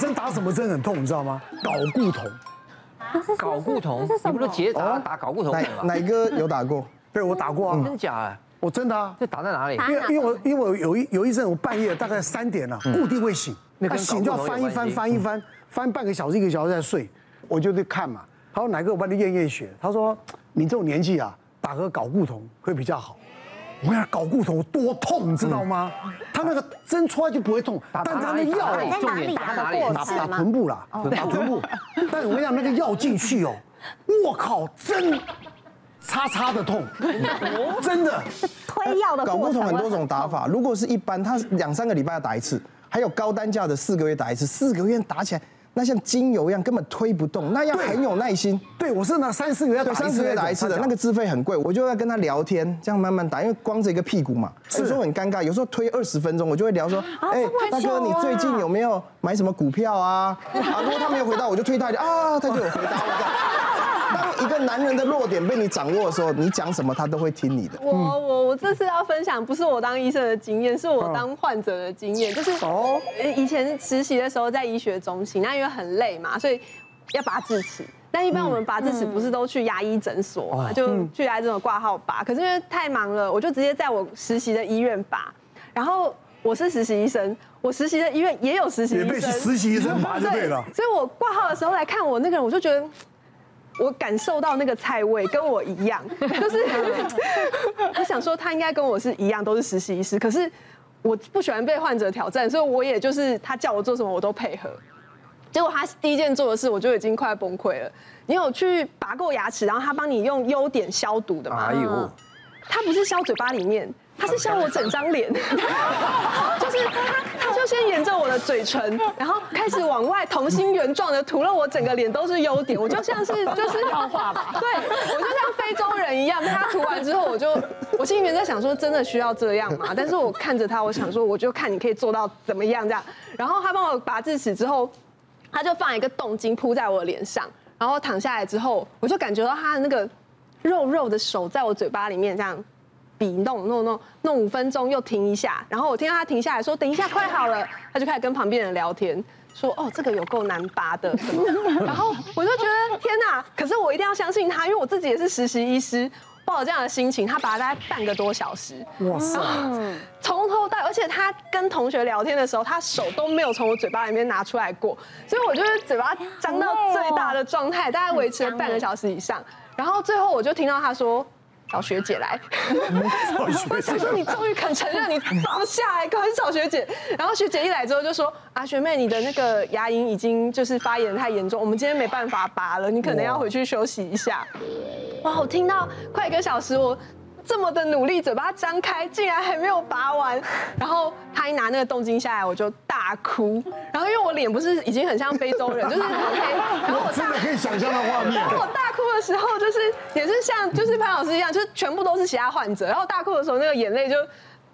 针打什么针很痛，你知道吗？睾固酮。睾固酮，你不是结扎打睾固酮吗？哪哥有打过？对，我打过啊。真假的？我真的啊。这打在哪里？因为因为我因为我有一有一阵我半夜大概三点了，固定会醒，那醒就要翻一翻翻一翻翻半个小时一个小时再睡，我就去看嘛。他说哪个我帮你验验血，他说你这种年纪啊，打个睾固酮会比较好。我跟你讲搞固酮多痛，你知道吗？他那个针出来就不会痛，但他那药重点打哪里？打打臀部啦，打臀部。但我跟你讲那个药进去哦，我靠，针叉叉的痛，真的。推药的。搞固酮很多种打法，如果是一般，他两三个礼拜要打一次，还有高单价的四个月打一次，四个月打起来。那像精油一样根本推不动，那要很有耐心。对，我是拿三四个月打一次，三四个月打一次的，那个资费很贵，我就要跟他聊天，这样慢慢打，因为光着一个屁股嘛，有时候很尴尬，有时候推二十分钟，我就会聊说，哎，大哥，你最近有没有买什么股票啊？啊，如果他没有回答，我就推他一下啊，他就有回答一个男人的弱点被你掌握的时候，你讲什么他都会听你的。我我我这次要分享不是我当医生的经验，是我当患者的经验。就是哦，以前实习的时候在医学中心，那因为很累嘛，所以要拔智齿。但一般我们拔智齿不是都去牙医诊所嘛，就去牙医诊所挂号拔。可是因为太忙了，我就直接在我实习的医院拔。然后我是实习医生，我实习的医院也有实习医生，也被实习医生拔就对了。所以我挂号的时候来看我那个人，我就觉得。我感受到那个菜味跟我一样，就是我想说他应该跟我是一样，都是实习医师。可是我不喜欢被患者挑战，所以我也就是他叫我做什么我都配合。结果他第一件做的事，我就已经快崩溃了。你有去拔过牙齿，然后他帮你用优点消毒的吗？哎呦，他不是消嘴巴里面。他是消我整张脸，就是他，先沿着我的嘴唇，然后开始往外同心圆状的涂了我整个脸都是优点，我就像是 就是要画吧，对，我就像非洲人一样。他涂完之后，我就我心里面在想说，真的需要这样吗？但是我看着他，我想说，我就看你可以做到怎么样这样。然后他帮我拔智齿之后，他就放一个冻巾铺在我的脸上，然后躺下来之后，我就感觉到他的那个肉肉的手在我嘴巴里面这样。笔弄弄弄弄五分钟，又停一下，然后我听到他停下来说：“等一下，快好了。”他就开始跟旁边人聊天，说：“哦，这个有够难拔的。”然后我就觉得天哪！可是我一定要相信他，因为我自己也是实习医师，抱着这样的心情，他拔了大概半个多小时。哇塞！从头到，而且他跟同学聊天的时候，他手都没有从我嘴巴里面拿出来过，所以我就是嘴巴张到最大的状态，大概维持了半个小时以上。然后最后我就听到他说。找学姐来 我想说你终于肯承认你放不下来，赶快找学姐。然后学姐一来之后就说：“啊，学妹，你的那个牙龈已经就是发炎太严重，我们今天没办法拔了，你可能要回去休息一下。”哇，我听到快一个小时，我。这么的努力，嘴巴张开，竟然还没有拔完。然后他一拿那个冻巾下来，我就大哭。然后因为我脸不是已经很像非洲人，就是很黑。然后我真的可以想象的画面。然后我大哭的时候，就是也是像就是潘老师一样，就是全部都是其他患者。然后大哭的时候，那个眼泪就。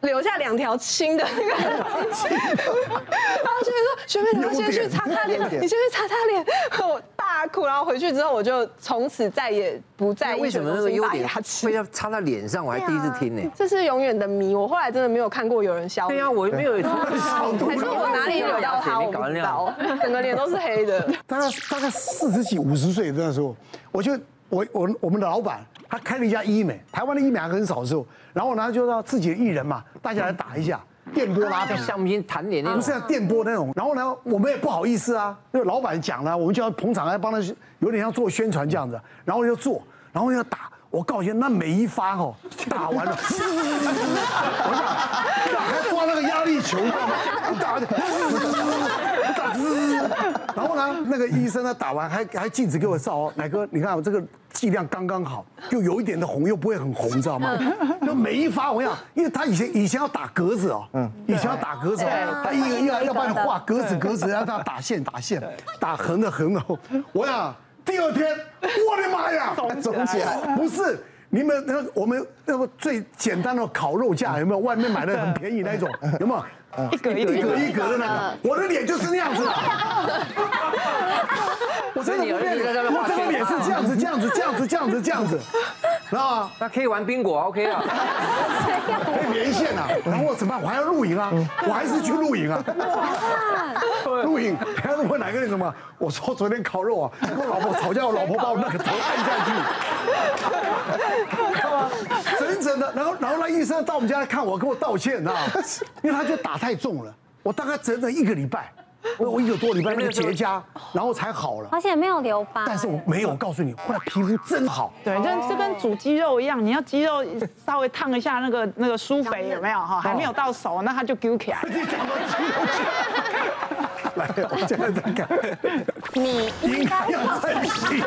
留下两条青的那个，然后学妹说：“学妹，你先去擦擦脸，你先去擦擦脸。”我大哭，然后回去之后，我就从此再也不在意。为什么那个优点会要擦在脸上？我还第一次听呢。这是永远的谜。我后来真的没有看过有人消。对啊，我没有消毒。还是我哪里惹到他？我不知道。整个脸都是黑的。大概大概四十几、五十岁那时候，我就我我我们的老板。他开了一家医美，台湾的医美还很少的时候，然后呢就让自己的艺人嘛，大家来打一下电波拉皮，像我们以前弹脸那种，不是像电波那种。然后呢，我们也不好意思啊，那个老板讲了，我们就要捧场来帮他，有点像做宣传这样子。然后就做，然后要打。我告诉你，那每一发哦，打完了，我讲，还抓那个压力球，打的，打 滋。然后呢，那个医生呢打完还还镜子给我照哦，奶哥，你看我这个剂量刚刚好，又有一点的红，又不会很红，你知道吗？就每一发我跟你讲，因为他以前以前要打格子哦，嗯，以前要打格子哦，他一个一个要帮你画格子格子，然后他打线打线，打横的横的，我想。第二天，我的妈呀，肿起来！不是你们那我们那个最简单的烤肉架 有没有？外面买的很便宜那种 有没有？一格一格一格的那个，我的脸就是那样子。我真的不骗你，我这个脸是这样子，这样子，这样子，这样子，这样子，知道吗？那可以玩宾果，OK 啊？可以连线啊，然后我怎么办？我还要露营啊，我还是去露营啊。露营，还要问哪个人什么？我说昨天烤肉啊，跟我老婆吵架，我老婆把我那个头按下去，知道吗？整整的，然后然后那医生到我们家来看我，跟我道歉，知道吗？因为他就打太重了，我大概整整一个礼拜。我 我一个多礼拜那个结痂，然后才好了。而且没有留疤。但是我没有，我告诉你，后来皮肤真好。对，就就跟煮鸡肉一样，你要鸡肉稍微烫一下那个那个酥肥 有没有哈？还没有到熟，那它就揪起来。你讲到鸡肉来，我现在在看。你应该要珍惜。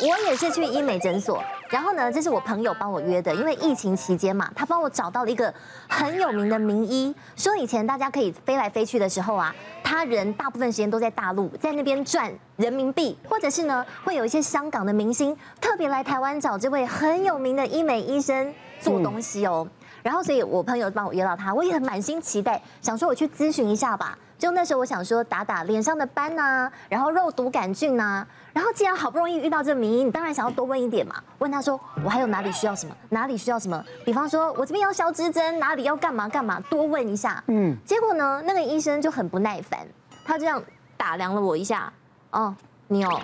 我也是去医美诊所，然后呢，这是我朋友帮我约的，因为疫情期间嘛，他帮我找到了一个很有名的名医，说以前大家可以飞来飞去的时候啊，他人大部分时间都在大陆，在那边赚人民币，或者是呢，会有一些香港的明星特别来台湾找这位很有名的医美医生做东西哦。然后，所以我朋友帮我约到他，我也很满心期待，想说我去咨询一下吧。就那时候，我想说打打脸上的斑呐，然后肉毒杆菌呐。然后既然好不容易遇到这个名医，你当然想要多问一点嘛。问他说，我还有哪里需要什么，哪里需要什么？比方说我这边要消脂针，哪里要干嘛干嘛，多问一下。嗯。结果呢，那个医生就很不耐烦，他这样打量了我一下，哦，你哦，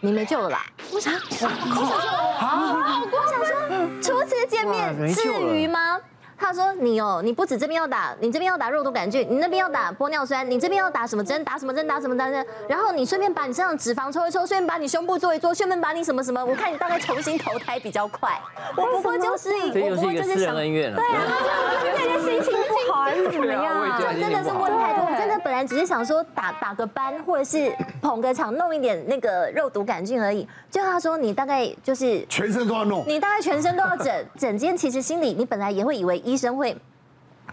你没救了啦。我想，我想说，我想说，初次见面，至于吗？他说：“你哦，你不止这边要打，你这边要打肉毒杆菌，你那边要打玻尿酸，你这边要打什么针？打什么针？打什么针？然后你顺便把你身上脂肪抽一抽，顺便把你胸部做一做，顺便把你什么什么，我看你大概重新投胎比较快。我不过就是，我不过就是想，对啊，那天心情不好还是怎么样？就真的是问太多，我真的本来只是想说打打个班，或者是捧个场，弄一点那个肉毒杆菌而已。就他说你大概就是全身都要弄，你大概全身都要整，整间其实心里你本来也会以为。”医生会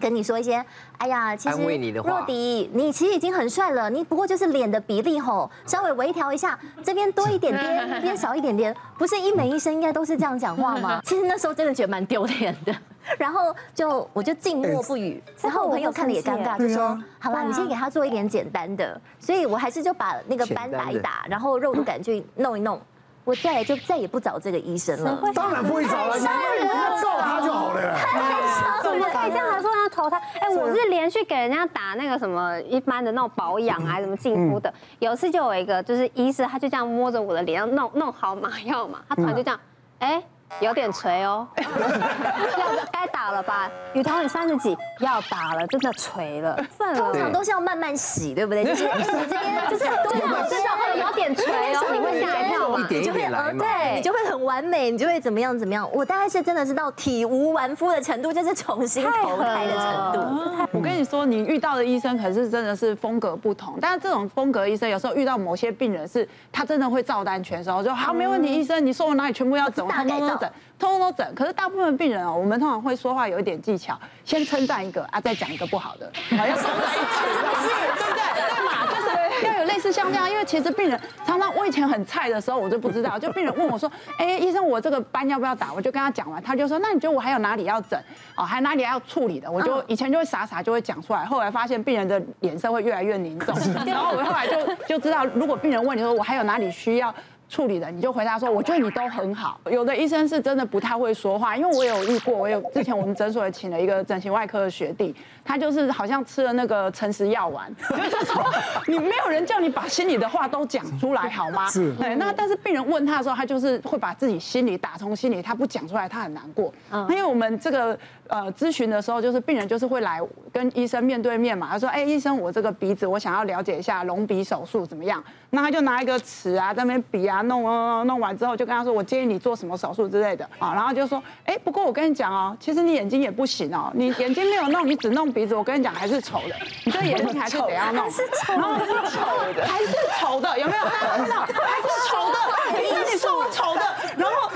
跟你说一些，哎呀，其实若迪，你其实已经很帅了，你不过就是脸的比例吼，稍微微调一下，这边多一点点，那 边少一点点，不是医美医生应该都是这样讲话吗？其实那时候真的觉得蛮丢脸的，然后就我就静默不语，然后我朋友看了也尴尬，就说，好啦，你先给他做一点简单的，所以我还是就把那个斑打一打，然后肉毒杆菌弄一弄。我再也就再也不找这个医生了。当然不会找了，你照他就好了。这样来说让他投他？哎，我是连续给人家打那个什么一般的那种保养啊，什么净肤的。有一次就有一个就是医师，他就这样摸着我的脸，要弄弄好麻药嘛，他突然就这样，哎。有点垂哦，要该打了吧？雨桐，你三十几，要打了，真的垂了。通常都是要慢慢洗，对不对？就是你这边就是多少至少会有点垂哦，你会吓一跳嘛？你就会呃，对，你就会很完美，你就会怎么样怎么样。我大概是真的是到体无完肤的程度，就是重新投胎的程度。我跟你说，你遇到的医生可是真的是风格不同，但是这种风格医生有时候遇到某些病人是，他真的会照单全收，就好没问题，医生你说我哪里全部要整，大改造。通通都整，可是大部分病人哦，我们通常会说话有一点技巧，先称赞一个啊，再讲一个不好的，好要收在一起，对不对？对嘛，就是要有类似像这样，因为其实病人常常我以前很菜的时候，我就不知道，就病人问我说，哎，医生我这个斑要不要打？我就跟他讲完，他就说，那你觉得我还有哪里要整？哦，还有哪里要处理的？我就以前就会傻傻就会讲出来，后来发现病人的脸色会越来越凝重，然后我后来就就知道，如果病人问你说我还有哪里需要。处理的，你就回答说，我觉得你都很好。有的医生是真的不太会说话，因为我有遇过，我有之前我们诊所也请了一个整形外科的学弟，他就是好像吃了那个诚实药丸，就是说你没有人叫你把心里的话都讲出来好吗？是。对，那但是病人问他的时候，他就是会把自己心里打从心里，他不讲出来，他很难过。嗯。因为我们这个呃咨询的时候，就是病人就是会来跟医生面对面嘛，他说，哎，医生，我这个鼻子我想要了解一下隆鼻手术怎么样？那他就拿一个尺啊在那边比啊。弄弄，弄完之后就跟他说，我建议你做什么手术之类的。啊，然后就说，哎，不过我跟你讲哦，其实你眼睛也不行哦，你眼睛没有弄，你只弄鼻子，我跟你讲还是丑的，你这眼睛还是得要弄，是丑的，还是丑的，有没有？还是丑的，你说我丑的，然后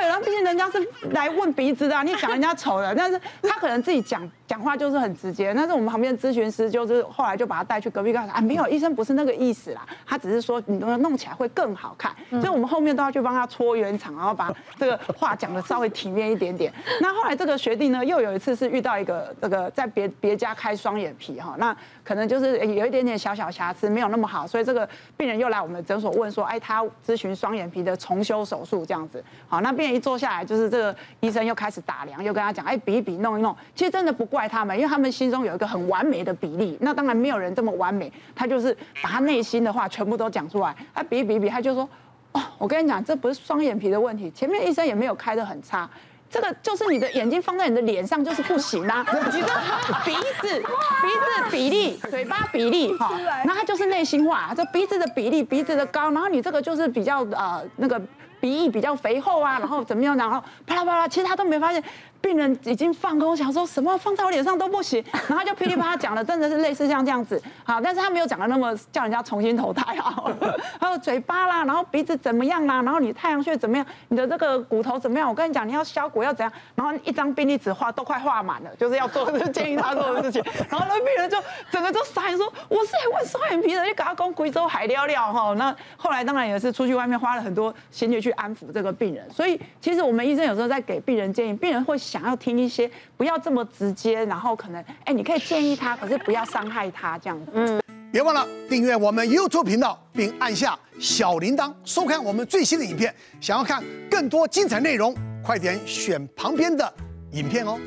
快崩溃了，然后毕竟人家是来问鼻子的，你讲人家丑的，但是他可能自己讲讲话就是很直接，但是我们旁边的咨询师就是后来就把他带去隔壁告诉他，啊，没有，医生不是那个意思啦，他只是说你弄起来。会更好看，所以我们后面都要去帮他搓圆场，然后把这个话讲的稍微体面一点点。那后来这个学弟呢，又有一次是遇到一个这个在别别家开双眼皮哈，那可能就是有一点点小小瑕疵，没有那么好，所以这个病人又来我们诊所问说，哎，他咨询双眼皮的重修手术这样子。好，那病人一坐下来，就是这个医生又开始打量，又跟他讲，哎，比一比，弄一弄。其实真的不怪他们，因为他们心中有一个很完美的比例。那当然没有人这么完美，他就是把他内心的话全部都讲出来。他比一比比，他就说，哦，我跟你讲，这不是双眼皮的问题，前面医生也没有开的很差。这个就是你的眼睛放在你的脸上就是不行啊！你的鼻子、鼻子比例、嘴巴比例哈，那它就是内心话。这鼻子的比例、鼻子的高，然后你这个就是比较呃那个鼻翼比较肥厚啊，然后怎么样，然后啪啦啪啦，其实他都没发现。病人已经放空，想说什么放在我脸上都不行，然后他就噼里啪啦讲了，真的是类似像这样子，好，但是他没有讲的那么叫人家重新投胎啊，还有嘴巴啦，然后鼻子怎么样啦，然后你太阳穴怎么样，你的这个骨头怎么样？我跟你讲，你要削骨要怎样？然后一张病历纸画都快画满了，就是要做建议他做的事情，然后那病人就整个就傻眼说，我是来问双眼皮的，你给他讲贵州海料料哈。那后来当然也是出去外面花了很多心力去安抚这个病人，所以其实我们医生有时候在给病人建议，病人会。想要听一些，不要这么直接，然后可能，哎，你可以建议他，可是不要伤害他这样子。嗯，别忘了订阅我们 YouTube 频道，并按下小铃铛，收看我们最新的影片。想要看更多精彩内容，快点选旁边的影片哦。